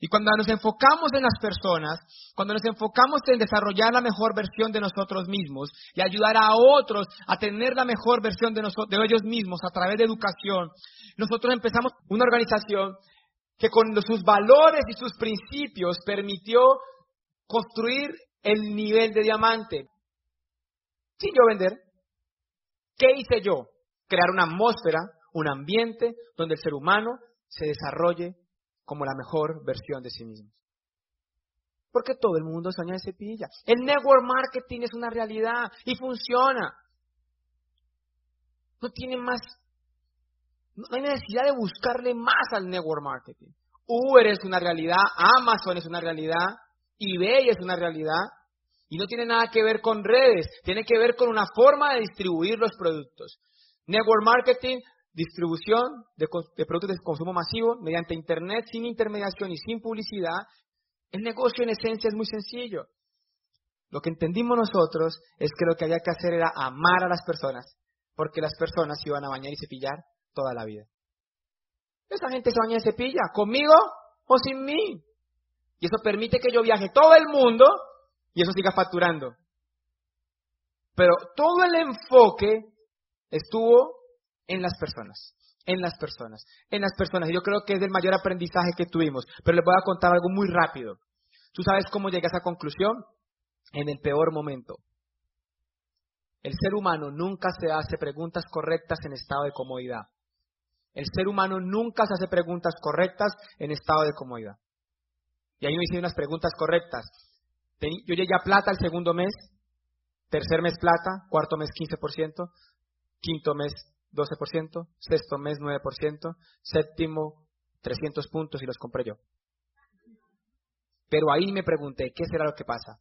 Y cuando nos enfocamos en las personas, cuando nos enfocamos en desarrollar la mejor versión de nosotros mismos y ayudar a otros a tener la mejor versión de, de ellos mismos a través de educación, nosotros empezamos una organización que con sus valores y sus principios permitió construir el nivel de diamante. Sin yo vender. ¿Qué hice yo? Crear una atmósfera un ambiente donde el ser humano se desarrolle como la mejor versión de sí mismo. Porque todo el mundo sueña de cepilla. El network marketing es una realidad y funciona. No tiene más, no hay necesidad de buscarle más al network marketing. Uber es una realidad, Amazon es una realidad, eBay es una realidad. Y no tiene nada que ver con redes, tiene que ver con una forma de distribuir los productos. Network marketing distribución de, productos de consumo masivo mediante Internet sin intermediación y sin publicidad, el negocio en esencia es muy sencillo. Lo que entendimos nosotros es que lo que había que hacer era amar a las personas, porque las personas se iban a bañar y cepillar toda la vida. Esa gente se baña y cepilla, conmigo o sin mí. Y eso permite que yo viaje todo el mundo y eso siga facturando. Pero todo el enfoque estuvo en las personas, en las personas, en las personas. Yo creo que es el mayor aprendizaje que tuvimos, pero les voy a contar algo muy rápido. ¿Tú sabes cómo llegué a esa conclusión? En el peor momento. El ser humano nunca se hace preguntas correctas en estado de comodidad. El ser humano nunca se hace preguntas correctas en estado de comodidad. Y ahí me hicieron unas preguntas correctas. Yo llegué a plata el segundo mes, tercer mes plata, cuarto mes 15%, quinto mes 12%, sexto mes 9%, séptimo 300 puntos y los compré yo. Pero ahí me pregunté, ¿qué será lo que pasa?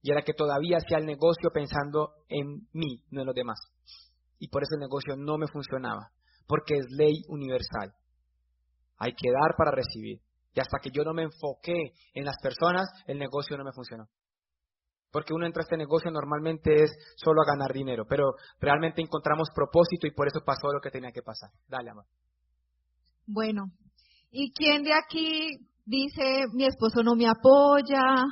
Y era que todavía hacía el negocio pensando en mí, no en los demás. Y por eso el negocio no me funcionaba, porque es ley universal. Hay que dar para recibir. Y hasta que yo no me enfoqué en las personas, el negocio no me funcionó. Porque uno entra a este negocio normalmente es solo a ganar dinero, pero realmente encontramos propósito y por eso pasó lo que tenía que pasar. Dale, amor. Bueno, ¿y quién de aquí dice mi esposo no me apoya?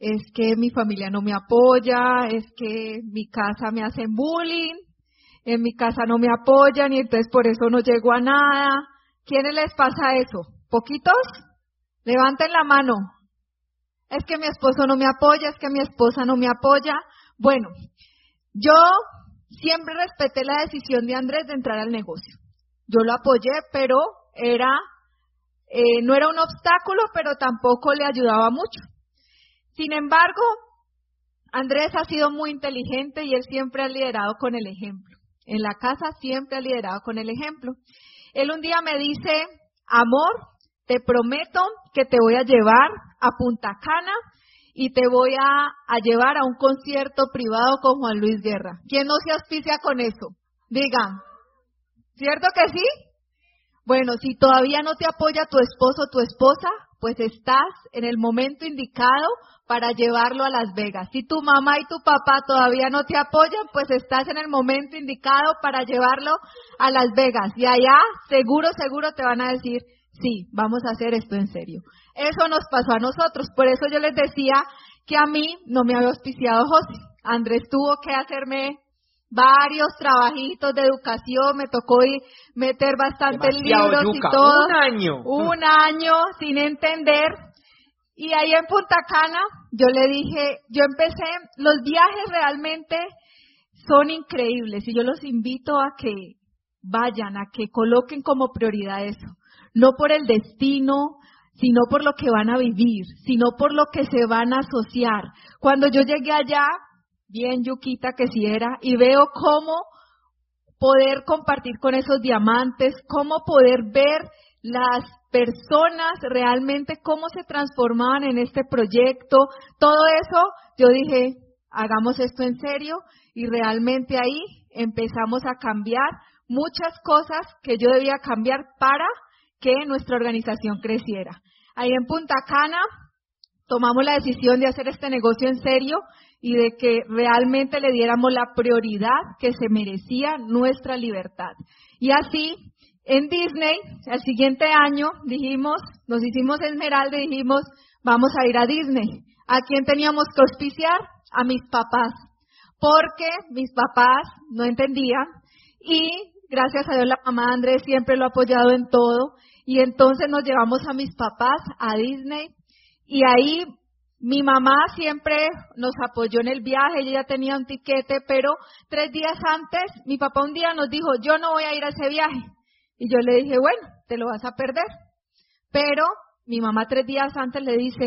Es que mi familia no me apoya, es que mi casa me hacen bullying, en mi casa no me apoyan y entonces por eso no llego a nada. ¿Quiénes les pasa eso? ¿Poquitos? Levanten la mano. Es que mi esposo no me apoya, es que mi esposa no me apoya. Bueno, yo siempre respeté la decisión de Andrés de entrar al negocio. Yo lo apoyé, pero era, eh, no era un obstáculo, pero tampoco le ayudaba mucho. Sin embargo, Andrés ha sido muy inteligente y él siempre ha liderado con el ejemplo. En la casa siempre ha liderado con el ejemplo. Él un día me dice, amor, te prometo que te voy a llevar a Punta Cana y te voy a, llevar a un concierto privado con Juan Luis Guerra. ¿Quién no se auspicia con eso? Digan. ¿Cierto que sí? Bueno, si todavía no te apoya tu esposo o tu esposa, pues estás en el momento indicado para llevarlo a Las Vegas. Si tu mamá y tu papá todavía no te apoyan, pues estás en el momento indicado para llevarlo a Las Vegas. Y allá seguro, seguro te van a decir, sí, vamos a hacer esto en serio. Eso nos pasó a nosotros, por eso yo les decía que a mí no me había auspiciado José. Andrés tuvo que hacerme varios trabajitos de educación, me tocó ir meter bastantes libros y todo. Un año. Un año sin entender. Y ahí en Punta Cana yo le dije, yo empecé, los viajes realmente son increíbles y yo los invito a que vayan, a que coloquen como prioridad eso no por el destino, sino por lo que van a vivir, sino por lo que se van a asociar. Cuando yo llegué allá, bien yuquita que si era, y veo cómo poder compartir con esos diamantes, cómo poder ver las personas realmente cómo se transformaban en este proyecto, todo eso, yo dije, hagamos esto en serio y realmente ahí empezamos a cambiar muchas cosas que yo debía cambiar para que nuestra organización creciera. Ahí en Punta Cana tomamos la decisión de hacer este negocio en serio y de que realmente le diéramos la prioridad que se merecía nuestra libertad. Y así, en Disney, el siguiente año, dijimos, nos hicimos esmeralda y dijimos, vamos a ir a Disney. ¿A quién teníamos que auspiciar? A mis papás. Porque mis papás no entendían y gracias a Dios la mamá Andrés siempre lo ha apoyado en todo y entonces nos llevamos a mis papás a Disney y ahí mi mamá siempre nos apoyó en el viaje, ella ya tenía un tiquete, pero tres días antes mi papá un día nos dijo, yo no voy a ir a ese viaje. Y yo le dije, bueno, te lo vas a perder. Pero mi mamá tres días antes le dice,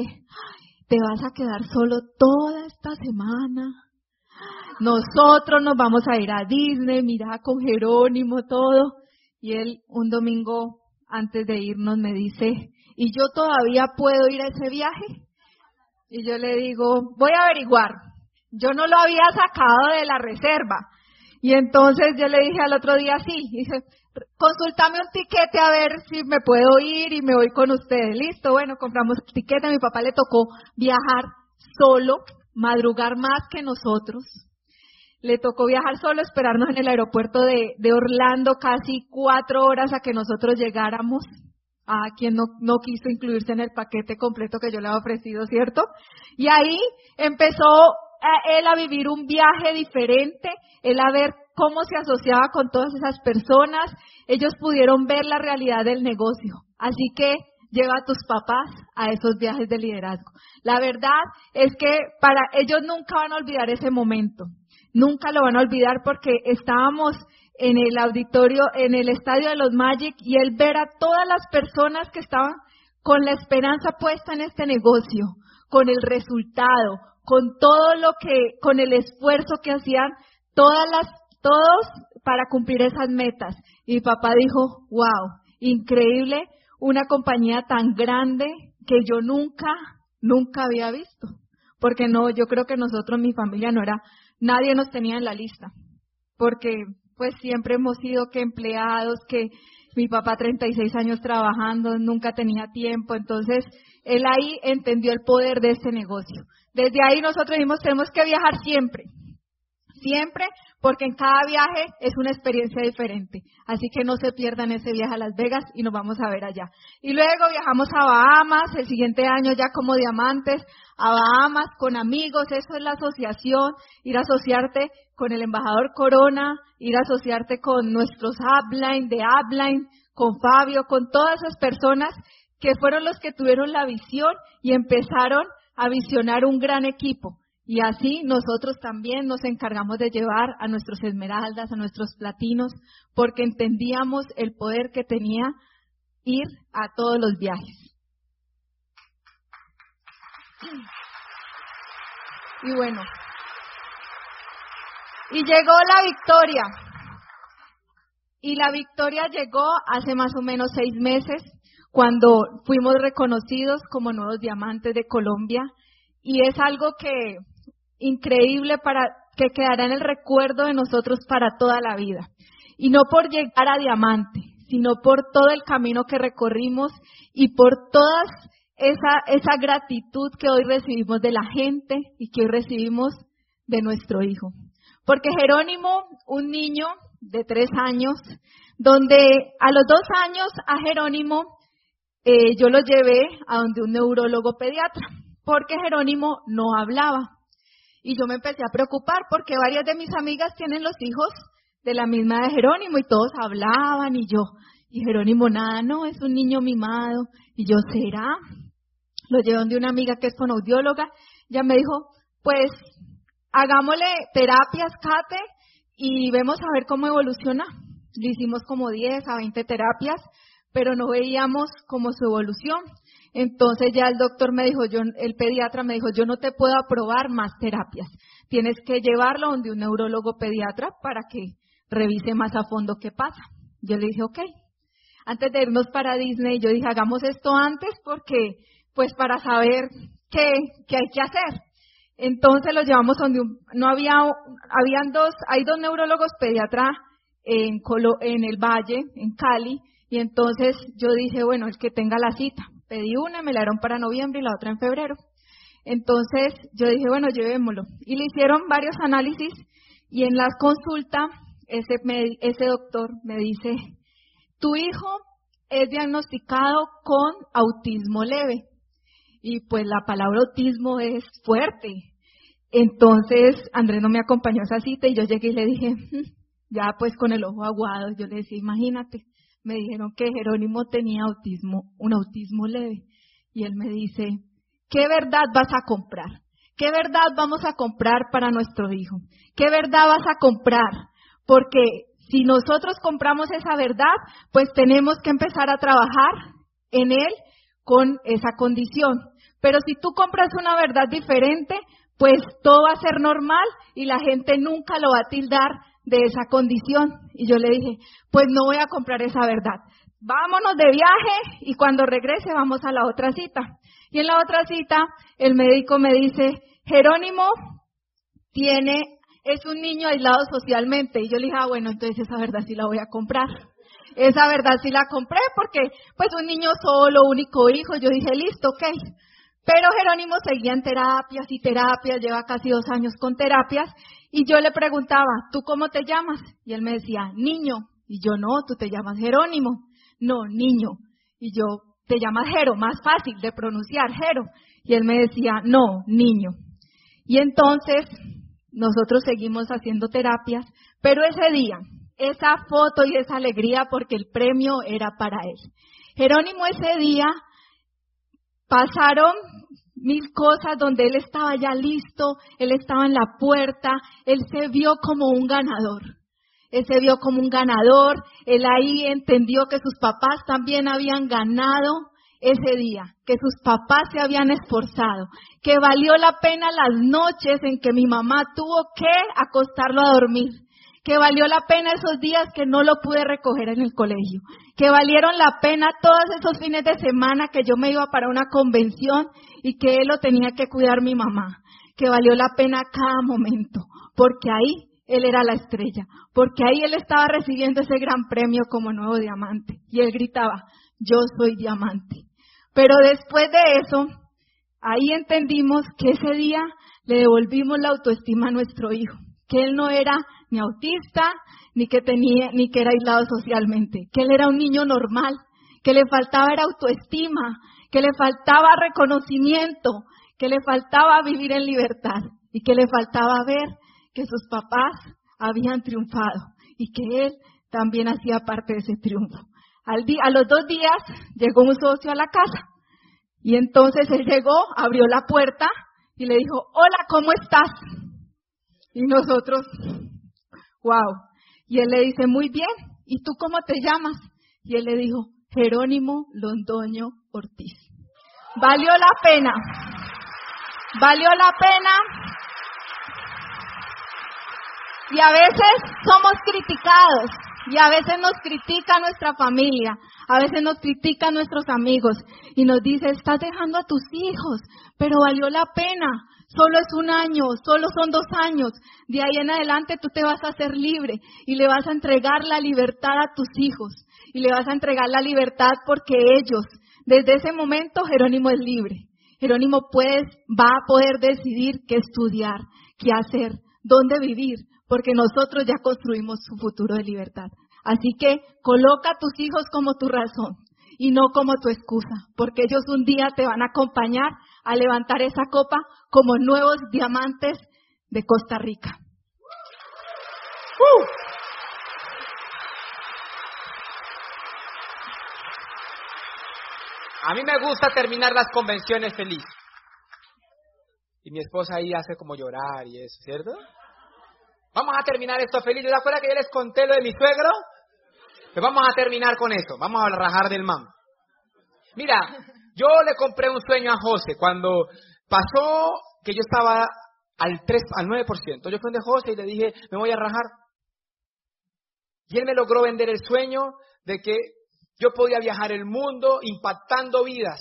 te vas a quedar solo toda esta semana. Nosotros nos vamos a ir a Disney, mira con Jerónimo, todo. Y él un domingo antes de irnos me dice, ¿y yo todavía puedo ir a ese viaje? Y yo le digo, voy a averiguar. Yo no lo había sacado de la reserva. Y entonces yo le dije al otro día, sí, dice, consultame un tiquete a ver si me puedo ir y me voy con ustedes. Listo, bueno, compramos el tiquete. A mi papá le tocó viajar solo, madrugar más que nosotros le tocó viajar solo, esperarnos en el aeropuerto de, Orlando casi cuatro horas a que nosotros llegáramos. A quien no, no quiso incluirse en el paquete completo que yo le había ofrecido, ¿cierto? Y ahí empezó eh, él a vivir un viaje diferente, él a ver cómo se asociaba con todas esas personas. Ellos pudieron ver la realidad del negocio. Así que lleva a tus papás a esos viajes de liderazgo. La verdad es que para ellos nunca van a olvidar ese momento. Nunca lo van a olvidar porque estábamos en el auditorio, en el estadio de los Magic y él ver a todas las personas que estaban con la esperanza puesta en este negocio, con el resultado, con todo lo que, con el esfuerzo que hacían todas las, todos para cumplir esas metas. Y papá dijo, wow, increíble, una compañía tan grande que yo nunca, nunca había visto. Porque no, yo creo que nosotros, mi familia no era, nadie nos tenía en la lista. Porque pues siempre hemos sido que empleados, que mi papá 36 años trabajando, nunca tenía tiempo, entonces él ahí entendió el poder de este negocio. Desde ahí nosotros dijimos, tenemos que viajar siempre, siempre, porque en cada viaje es una experiencia diferente. Así que no se pierdan ese viaje a Las Vegas y nos vamos a ver allá. Y luego viajamos a Bahamas, el siguiente año ya como diamantes, a Bahamas con amigos, eso es la asociación, ir a asociarte con el embajador Corona, ir a asociarte con nuestros upline de upline, con Fabio, con todas esas personas que fueron los que tuvieron la visión y empezaron a visionar un gran equipo. Y así nosotros también nos encargamos de llevar a nuestros esmeraldas, a nuestros platinos, porque entendíamos el poder que tenía ir a todos los viajes. Y bueno, y llegó la victoria. Y la victoria llegó hace más o menos seis meses, cuando fuimos reconocidos como nuevos diamantes de Colombia. Y es algo que increíble para que quedará en el recuerdo de nosotros para toda la vida. Y no por llegar a diamante, sino por todo el camino que recorrimos y por toda esa, esa gratitud que hoy recibimos de la gente y que hoy recibimos de nuestro hijo. Porque Jerónimo, un niño de tres años, donde a los dos años a Jerónimo eh, yo lo llevé a donde un neurólogo pediatra, porque Jerónimo no hablaba. Y yo me empecé a preocupar porque varias de mis amigas tienen los hijos de la misma de Jerónimo y todos hablaban y yo, y Jerónimo nada, no, es un niño mimado. Y yo, ¿será? Lo llevé donde una amiga que es fonoaudióloga, ya me dijo, pues hagámosle terapias, Kate, y vemos a ver cómo evoluciona. Le hicimos como 10 a 20 terapias, pero no veíamos como su evolución. Entonces ya el doctor me dijo, yo, el pediatra me dijo, yo no te puedo aprobar más terapias. Tienes que llevarlo donde un neurólogo pediatra para que revise más a fondo qué pasa. Yo le dije, ok. Antes de irnos para Disney, yo dije, hagamos esto antes porque, pues para saber qué, qué hay que hacer. Entonces lo llevamos donde no había, habían dos, hay dos neurólogos pediatras en, en el Valle, en Cali, y entonces yo dije, bueno, el que tenga la cita. Pedí una, me la dieron para noviembre y la otra en febrero. Entonces yo dije, bueno, llevémoslo. Y le hicieron varios análisis y en la consulta ese, ese doctor me dice, tu hijo es diagnosticado con autismo leve. Y pues la palabra autismo es fuerte. Entonces, Andrés no me acompañó a esa cita y yo llegué y le dije, mm, ya pues con el ojo aguado, yo le decía, imagínate, me dijeron que Jerónimo tenía autismo, un autismo leve. Y él me dice, ¿qué verdad vas a comprar? ¿Qué verdad vamos a comprar para nuestro hijo? ¿Qué verdad vas a comprar? Porque si nosotros compramos esa verdad, pues tenemos que empezar a trabajar en él con esa condición. Pero si tú compras una verdad diferente, pues todo va a ser normal y la gente nunca lo va a tildar de esa condición. Y yo le dije, pues no voy a comprar esa verdad. Vámonos de viaje y cuando regrese vamos a la otra cita. Y en la otra cita el médico me dice, Jerónimo tiene, es un niño aislado socialmente. Y yo le dije, ah, bueno, entonces esa verdad sí la voy a comprar. Esa verdad sí la compré porque pues un niño solo, único hijo. Yo dije, listo, ok. Pero Jerónimo seguía en terapias y terapias, lleva casi dos años con terapias, y yo le preguntaba, ¿tú cómo te llamas? Y él me decía, niño. Y yo, no, tú te llamas Jerónimo. No, niño. Y yo, te llamas Jero, más fácil de pronunciar, Jero. Y él me decía, no, niño. Y entonces nosotros seguimos haciendo terapias, pero ese día, esa foto y esa alegría porque el premio era para él. Jerónimo ese día Pasaron mil cosas donde él estaba ya listo, él estaba en la puerta, él se vio como un ganador. Él se vio como un ganador, él ahí entendió que sus papás también habían ganado ese día, que sus papás se habían esforzado, que valió la pena las noches en que mi mamá tuvo que acostarlo a dormir, que valió la pena esos días que no lo pude recoger en el colegio, que valieron la pena todos esos fines de semana que yo me iba para una convención y que él lo tenía que cuidar mi mamá, que valió la pena cada momento, porque ahí él era la estrella, porque ahí él estaba recibiendo ese gran premio como nuevo diamante. Y él gritaba, yo soy diamante. Pero después de eso, ahí entendimos que ese día le devolvimos la autoestima a nuestro hijo, que él no era ni autista, ni que tenía, ni que era aislado socialmente, que él era un niño normal, que le faltaba era autoestima, que le faltaba reconocimiento, que le faltaba vivir en libertad y que le faltaba ver que sus papás habían triunfado y que él también hacía parte de ese triunfo. Al a los dos días llegó un socio a la casa y entonces él llegó, abrió la puerta y le dijo, hola, ¿cómo estás? Y nosotros, wow. Y él le dice, muy bien, ¿y tú cómo te llamas? Y él le dijo, Jerónimo Londoño Ortiz. Valió la pena, valió la pena. Y a veces somos criticados, y a veces nos critica nuestra familia, a veces nos critica nuestros amigos y nos dice, estás dejando a tus hijos, pero valió la pena. Solo es un año, solo son dos años. De ahí en adelante tú te vas a hacer libre y le vas a entregar la libertad a tus hijos. Y le vas a entregar la libertad porque ellos, desde ese momento, Jerónimo es libre. Jerónimo pues va a poder decidir qué estudiar, qué hacer, dónde vivir, porque nosotros ya construimos su futuro de libertad. Así que coloca a tus hijos como tu razón y no como tu excusa, porque ellos un día te van a acompañar a levantar esa copa como nuevos diamantes de Costa Rica. ¡Uh! A mí me gusta terminar las convenciones feliz. Y mi esposa ahí hace como llorar y eso, ¿cierto? Vamos a terminar esto feliz. ¿Te acuerdas que yo les conté lo de mi suegro? Pues vamos a terminar con eso. Vamos a rajar del man. Mira, yo le compré un sueño a José cuando pasó que yo estaba al 3, al 9%. Yo fui de José y le dije, me voy a rajar. Y él me logró vender el sueño de que yo podía viajar el mundo impactando vidas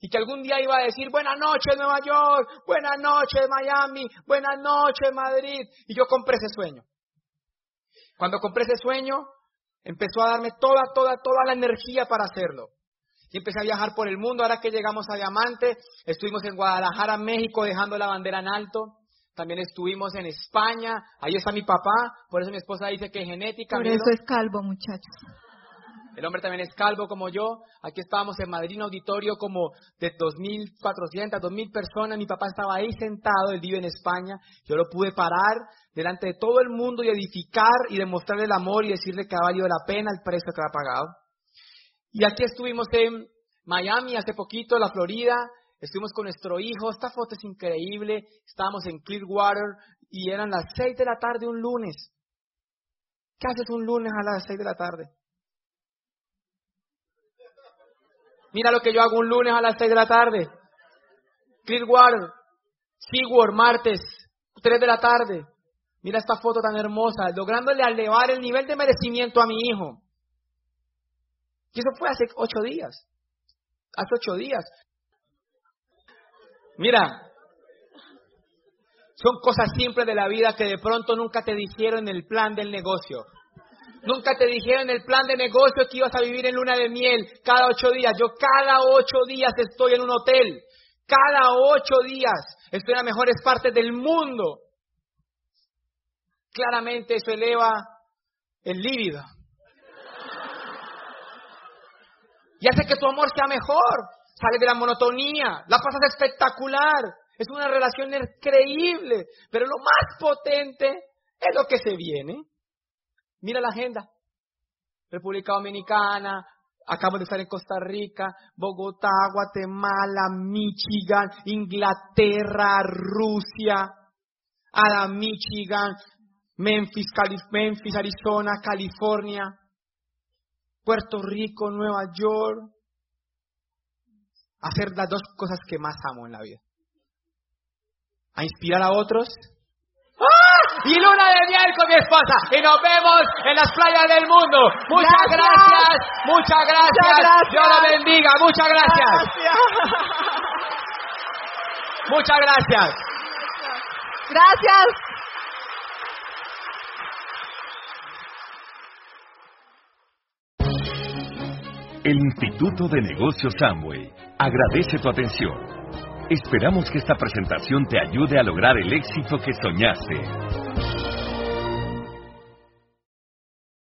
y que algún día iba a decir, buenas noches Nueva York, buenas noches Miami, buenas noches Madrid. Y yo compré ese sueño. Cuando compré ese sueño, empezó a darme toda, toda, toda la energía para hacerlo. Y empecé a viajar por el mundo. Ahora que llegamos a Diamante, estuvimos en Guadalajara, México, dejando la bandera en alto. También estuvimos en España. Ahí está mi papá. Por eso mi esposa dice que genética. Por eso es calvo, muchachos. El hombre también es calvo como yo. Aquí estábamos en Madrid, un auditorio como de 2.400, 2.000 personas. Mi papá estaba ahí sentado, él vive en España. Yo lo pude parar delante de todo el mundo y edificar y demostrarle el amor y decirle que ha valido la pena el precio que ha pagado. Y aquí estuvimos en Miami hace poquito, la Florida. Estuvimos con nuestro hijo. Esta foto es increíble. Estábamos en Clearwater y eran las 6 de la tarde un lunes. ¿Qué haces un lunes a las 6 de la tarde? Mira lo que yo hago un lunes a las 6 de la tarde. Clearwater, Seaworld, martes, 3 de la tarde. Mira esta foto tan hermosa, lográndole elevar el nivel de merecimiento a mi hijo. Y eso fue hace ocho días. Hace ocho días. Mira, son cosas simples de la vida que de pronto nunca te dijeron en el plan del negocio. Nunca te dijeron el plan de negocio que ibas a vivir en luna de miel cada ocho días. Yo cada ocho días estoy en un hotel. Cada ocho días estoy en las mejores partes del mundo. Claramente eso eleva el líbido. Y hace que tu amor sea mejor. Sale de la monotonía. La pasas espectacular. Es una relación increíble. Pero lo más potente es lo que se viene. Mira la agenda. República Dominicana, Acabamos de estar en Costa Rica, Bogotá, Guatemala, Michigan, Inglaterra, Rusia, Adam, Michigan, Memphis, Memphis, Arizona, California, Puerto Rico, Nueva York. Hacer las dos cosas que más amo en la vida. A inspirar a otros. Y luna de miel con mi esposa. Y nos vemos en las playas del mundo. Muchas gracias. Muchas gracias. Dios lo bendiga. Muchas gracias. Muchas gracias. Gracias. El Instituto de Negocios Samway agradece tu atención. Esperamos que esta presentación te ayude a lograr el éxito que soñaste.